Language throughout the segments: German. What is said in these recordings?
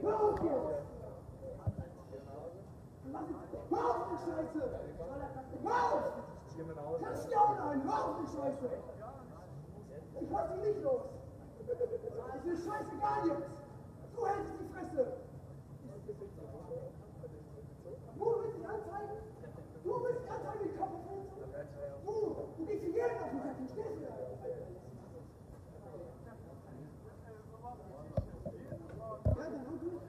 Ich lass dich nicht los. Ist mir scheißegal jetzt. Du hältst die Fresse. Du willst dich anzeigen? Du willst dich anzeigen, die Kopf Du, du gehst hier jeden auf den Sack, stehst du? Ja, dann und du.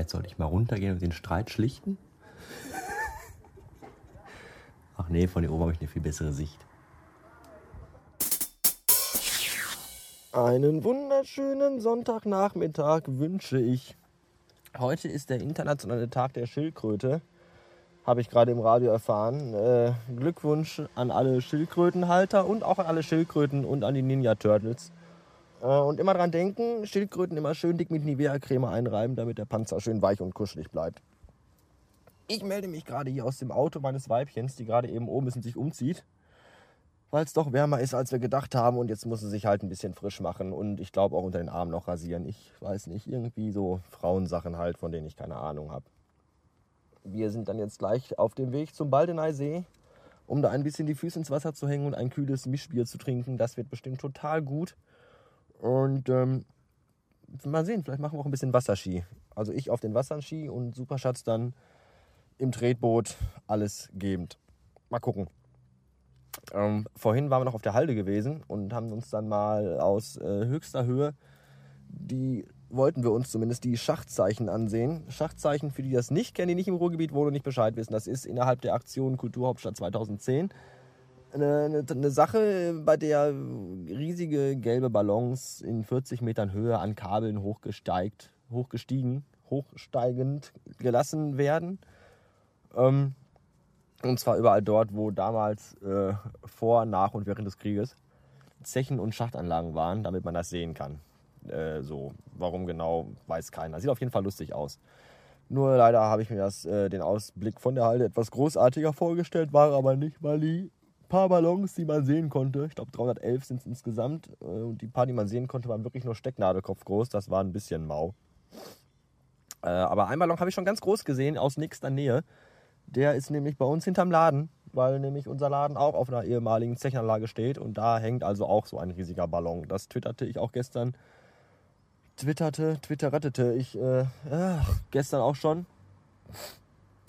Vielleicht sollte ich mal runtergehen und den Streit schlichten? Ach nee, von hier oben habe ich eine viel bessere Sicht. Einen wunderschönen Sonntagnachmittag wünsche ich. Heute ist der internationale Tag der Schildkröte. Habe ich gerade im Radio erfahren. Äh, Glückwunsch an alle Schildkrötenhalter und auch an alle Schildkröten und an die Ninja Turtles. Äh, und immer dran denken, Schildkröten immer schön dick mit Nivea-Creme einreiben, damit der Panzer schön weich und kuschelig bleibt. Ich melde mich gerade hier aus dem Auto meines Weibchens, die gerade eben oben ist und sich umzieht weil es doch wärmer ist, als wir gedacht haben. Und jetzt muss sie sich halt ein bisschen frisch machen und ich glaube auch unter den Armen noch rasieren. Ich weiß nicht, irgendwie so Frauensachen halt, von denen ich keine Ahnung habe. Wir sind dann jetzt gleich auf dem Weg zum Baldeneysee, um da ein bisschen die Füße ins Wasser zu hängen und ein kühles Mischbier zu trinken. Das wird bestimmt total gut. Und ähm, mal sehen, vielleicht machen wir auch ein bisschen Wasserski. Also ich auf den Wasserski und Superschatz dann im Tretboot alles gebend. Mal gucken. Ähm, vorhin waren wir noch auf der Halde gewesen und haben uns dann mal aus äh, höchster Höhe die wollten wir uns zumindest die Schachtzeichen ansehen. Schachtzeichen, für die das nicht kennen, die nicht im Ruhrgebiet wohnen und nicht Bescheid wissen. Das ist innerhalb der Aktion Kulturhauptstadt 2010 eine, eine, Sache, bei der riesige gelbe Ballons in 40 Metern Höhe an Kabeln hochgesteigt, hochgestiegen, hochsteigend gelassen werden. Ähm, und zwar überall dort, wo damals äh, vor, nach und während des Krieges Zechen und Schachtanlagen waren, damit man das sehen kann. Äh, so, warum genau, weiß keiner. Sieht auf jeden Fall lustig aus. Nur leider habe ich mir das, äh, den Ausblick von der Halde etwas großartiger vorgestellt, war aber nicht, die paar Ballons, die man sehen konnte, ich glaube 311 sind es insgesamt, äh, und die paar, die man sehen konnte, waren wirklich nur Stecknadelkopf groß. Das war ein bisschen mau. Äh, aber ein Ballon habe ich schon ganz groß gesehen, aus nächster Nähe. Der ist nämlich bei uns hinterm Laden, weil nämlich unser Laden auch auf einer ehemaligen Zechanlage steht und da hängt also auch so ein riesiger Ballon. Das twitterte ich auch gestern. Twitterte, twitterrettete ich äh, äh, gestern auch schon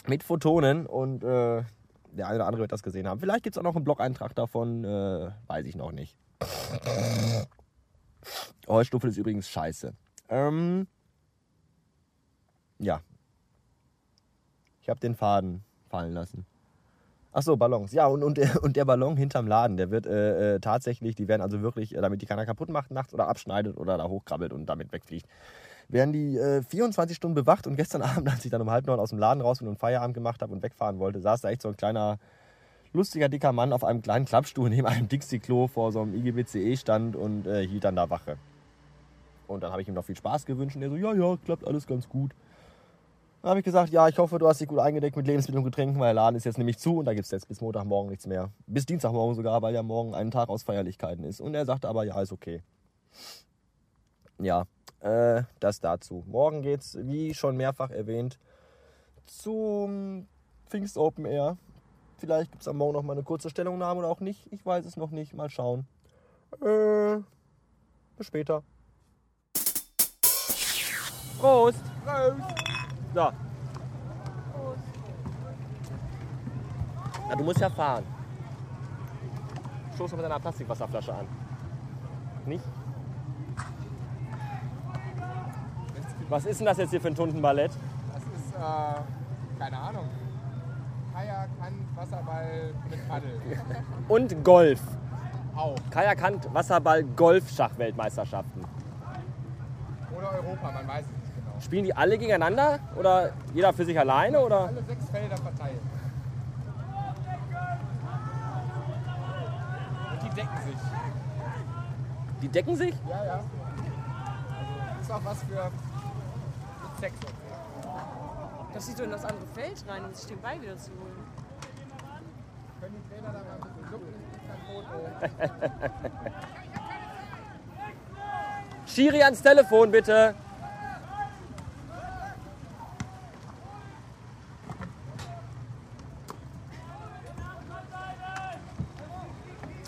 mit Photonen und äh, der eine oder andere wird das gesehen haben. Vielleicht gibt es auch noch einen Blog-Eintrag davon, äh, weiß ich noch nicht. Heustuffel ist übrigens scheiße. Ähm, ja. Ich habe den Faden fallen lassen. Ach so, Ballons. Ja, und, und, der, und der Ballon hinterm Laden, der wird äh, äh, tatsächlich, die werden also wirklich, äh, damit die keiner kaputt macht nachts oder abschneidet oder da hochkrabbelt und damit wegfliegt, werden die äh, 24 Stunden bewacht. Und gestern Abend, als ich dann um halb neun aus dem Laden raus bin und Feierabend gemacht habe und wegfahren wollte, saß da echt so ein kleiner, lustiger, dicker Mann auf einem kleinen Klappstuhl neben einem Dixie-Klo vor so einem IGBCE-Stand und äh, hielt dann da Wache. Und dann habe ich ihm noch viel Spaß gewünscht und er so, ja, ja, klappt alles ganz gut. Dann habe ich gesagt, ja, ich hoffe, du hast dich gut eingedeckt mit Lebensmitteln und Getränken, weil der Laden ist jetzt nämlich zu und da gibt es jetzt bis Montagmorgen nichts mehr. Bis Dienstagmorgen sogar, weil ja morgen ein Tag aus Feierlichkeiten ist. Und er sagte aber, ja, ist okay. Ja, äh, das dazu. Morgen geht es, wie schon mehrfach erwähnt, zum Pfingst Open Air. Vielleicht gibt es am Morgen noch mal eine kurze Stellungnahme oder auch nicht. Ich weiß es noch nicht. Mal schauen. Äh, bis später. Prost! Prost! So. Ja, du musst ja fahren. Stoß mit deiner Plastikwasserflasche an. Nicht? Was ist denn das jetzt hier für ein Tuntenballett? Das ist, äh, keine Ahnung. Kajak, Hand, Wasserball mit Paddel. Und Golf. Auch. Kajak, Hand, Wasserball, Golf-Schachweltmeisterschaften. Oder Europa, man weiß es nicht genau. Spielen die alle gegeneinander oder jeder für sich alleine oder? Alle sechs Felder verteilt. Und die decken sich. Die decken sich? Ja, ja. Also ist auch was für so. Das sieht so in das andere Feld rein, um sich den Ball wieder zu holen. Schiri ans Telefon, bitte.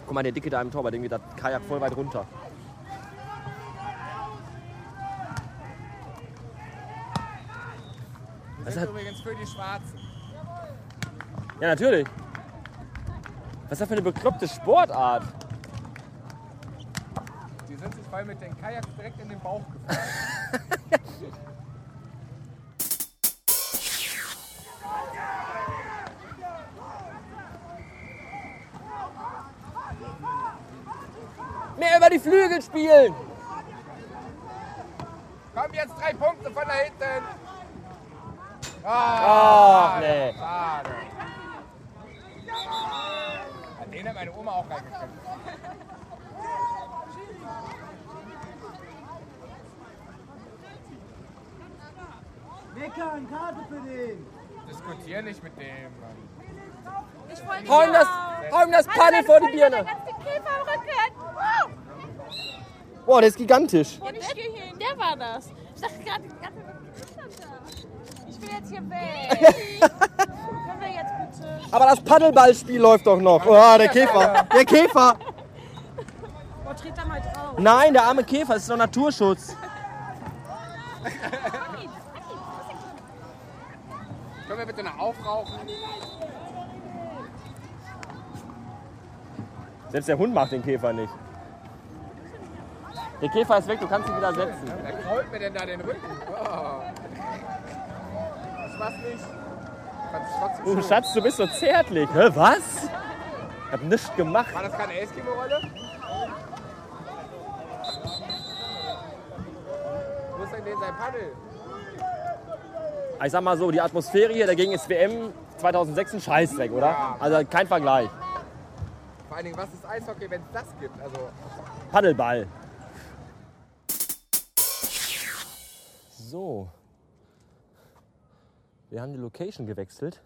Guck mal, der Dicke da im Tor, bei dem geht das Kajak voll weit runter. Sind hat- übrigens für die Schwarzen. Ja, natürlich. Was ist das für eine bekloppte Sportart? Die sind sich voll mit den Kajaks direkt in den Bauch gefahren. Mehr über die Flügel spielen! Kommen jetzt drei Punkte von da hinten. Ach, Ah, nee. Schade. An den hat meine Oma auch reingekriegt. Meckern, Karte für den. Diskutier nicht mit dem. Mann. Ich wollte Hau ihm das, hau ihm das Paddel vor die Birne! ganz den Käfer am Rücken. Wow. Boah, der ist gigantisch. Und ich gehe hier hin. Der war das. Ich dachte gerade, die ganze Zeit da. Will jetzt hier weg. Können wir jetzt bitte? Aber das Paddelballspiel läuft doch noch. Oh, der Käfer. Der Käfer. Oh, tritt da mal drauf. Nein, der arme Käfer, das ist doch Naturschutz. Können wir bitte noch aufrauchen? Selbst der Hund macht den Käfer nicht. Der Käfer ist weg, du kannst ihn wieder setzen. Wer krault mir denn da den Rücken? Oh. War's nicht. Oh. Schatz, du bist so zärtlich. Hä, was? Ich hab nichts gemacht. War das keine Eskimo-Rolle? Wo ist denn den sein Paddel? Ich sag mal so, die Atmosphäre hier dagegen ist WM 2006 ein Scheißdreck, oder? Also kein Vergleich. Vor allen Dingen, was ist Eishockey, wenn es das gibt? Also, Paddelball. So. Wir haben die Location gewechselt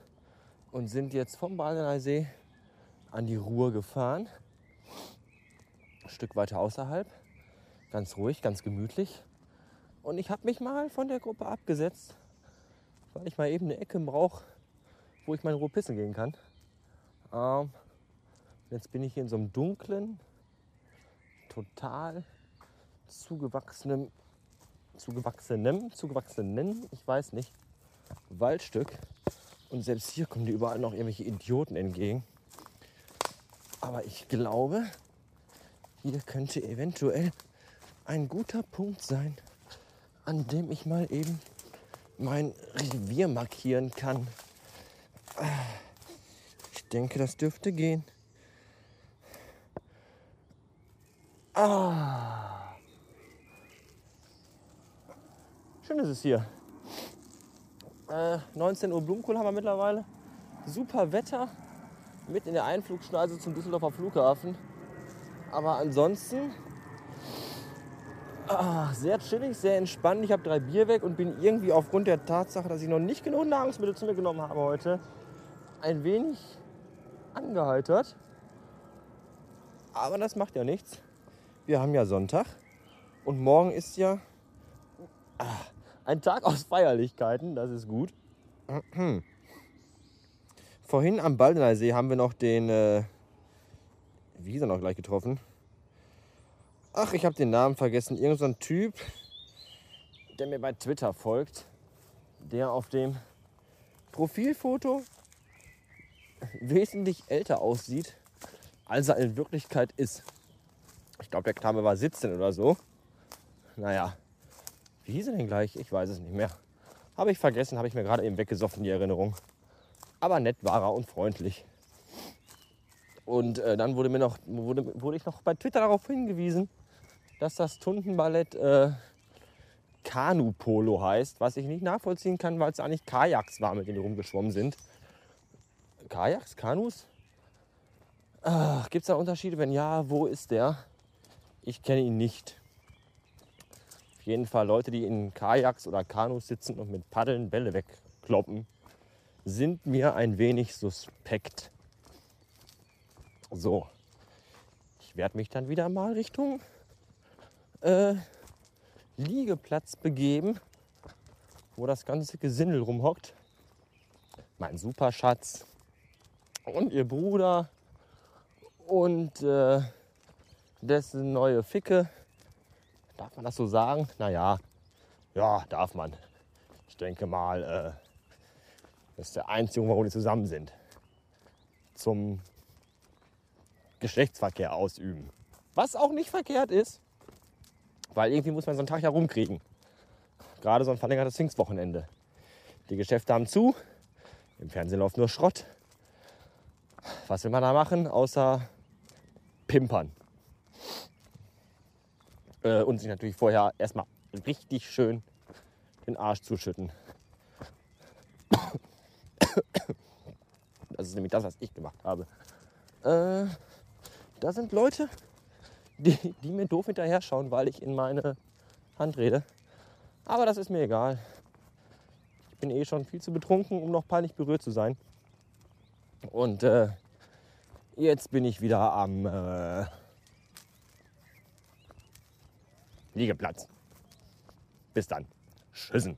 und sind jetzt vom Badener See an die Ruhr gefahren. Ein Stück weiter außerhalb. Ganz ruhig, ganz gemütlich. Und ich habe mich mal von der Gruppe abgesetzt, weil ich mal eben eine Ecke brauche, wo ich meine Ruhe pissen gehen kann. Ähm, jetzt bin ich hier in so einem dunklen, total zugewachsenem, zugewachsenem, zugewachsenen, ich weiß nicht, Waldstück. Und selbst hier kommen dir überall noch irgendwelche Idioten entgegen. Aber ich glaube, hier könnte eventuell ein guter Punkt sein, an dem ich mal eben mein Revier markieren kann. Ich denke, das dürfte gehen. Ah. Schön ist es hier. Äh, 19 Uhr Blumenkohl haben wir mittlerweile. Super Wetter. Mit in der Einflugschneise zum Düsseldorfer Flughafen. Aber ansonsten ah, sehr chillig, sehr entspannt. Ich habe drei Bier weg und bin irgendwie aufgrund der Tatsache, dass ich noch nicht genug Nahrungsmittel zu mir genommen habe heute, ein wenig angeheitert. Aber das macht ja nichts. Wir haben ja Sonntag und morgen ist ja ah, ein Tag aus Feierlichkeiten. Das ist gut. Vorhin am Baldener See haben wir noch den, äh, wie hieß er noch gleich getroffen? Ach, ich habe den Namen vergessen. Irgend so ein Typ, der mir bei Twitter folgt, der auf dem Profilfoto wesentlich älter aussieht, als er in Wirklichkeit ist. Ich glaube, der Kname war 17 oder so. Naja, wie hieß er denn gleich? Ich weiß es nicht mehr. Habe ich vergessen, habe ich mir gerade eben weggesoffen, die Erinnerung. Aber nett war er und freundlich. Und äh, dann wurde, mir noch, wurde, wurde ich noch bei Twitter darauf hingewiesen, dass das Tundenballett äh, Kanu-Polo heißt, was ich nicht nachvollziehen kann, weil es eigentlich Kajaks war, mit denen die rumgeschwommen sind. Kajaks? Kanus? Gibt es da Unterschiede? Wenn ja, wo ist der? Ich kenne ihn nicht. Jeden Fall Leute, die in Kajaks oder Kanus sitzen und mit Paddeln Bälle wegkloppen, sind mir ein wenig suspekt. So, werde mich dann wieder mal Richtung äh, Liegeplatz begeben, wo das ganze Gesindel rumhockt. Mein Superschatz und ihr Bruder und äh, dessen neue Ficke. Darf man das so sagen? Naja, ja, darf man. Ich denke mal, äh, das ist der einzige, warum die zusammen sind. Zum Geschlechtsverkehr ausüben. Was auch nicht verkehrt ist, weil irgendwie muss man so einen Tag ja rumkriegen. Gerade so ein verlängertes Pfingstwochenende. Die Geschäfte haben zu, im Fernsehen läuft nur Schrott. Was will man da machen, außer pimpern? Äh, und sich natürlich vorher erstmal richtig schön den Arsch zuschütten. Das ist nämlich das, was ich gemacht habe. Äh, da sind Leute, die, die mir doof hinterher schauen, weil ich in meine Hand rede. Aber das ist mir egal. Ich bin eh schon viel zu betrunken, um noch peinlich berührt zu sein. Und äh, jetzt bin ich wieder am äh, Liegeplatz. Bis dann. Tschüssen.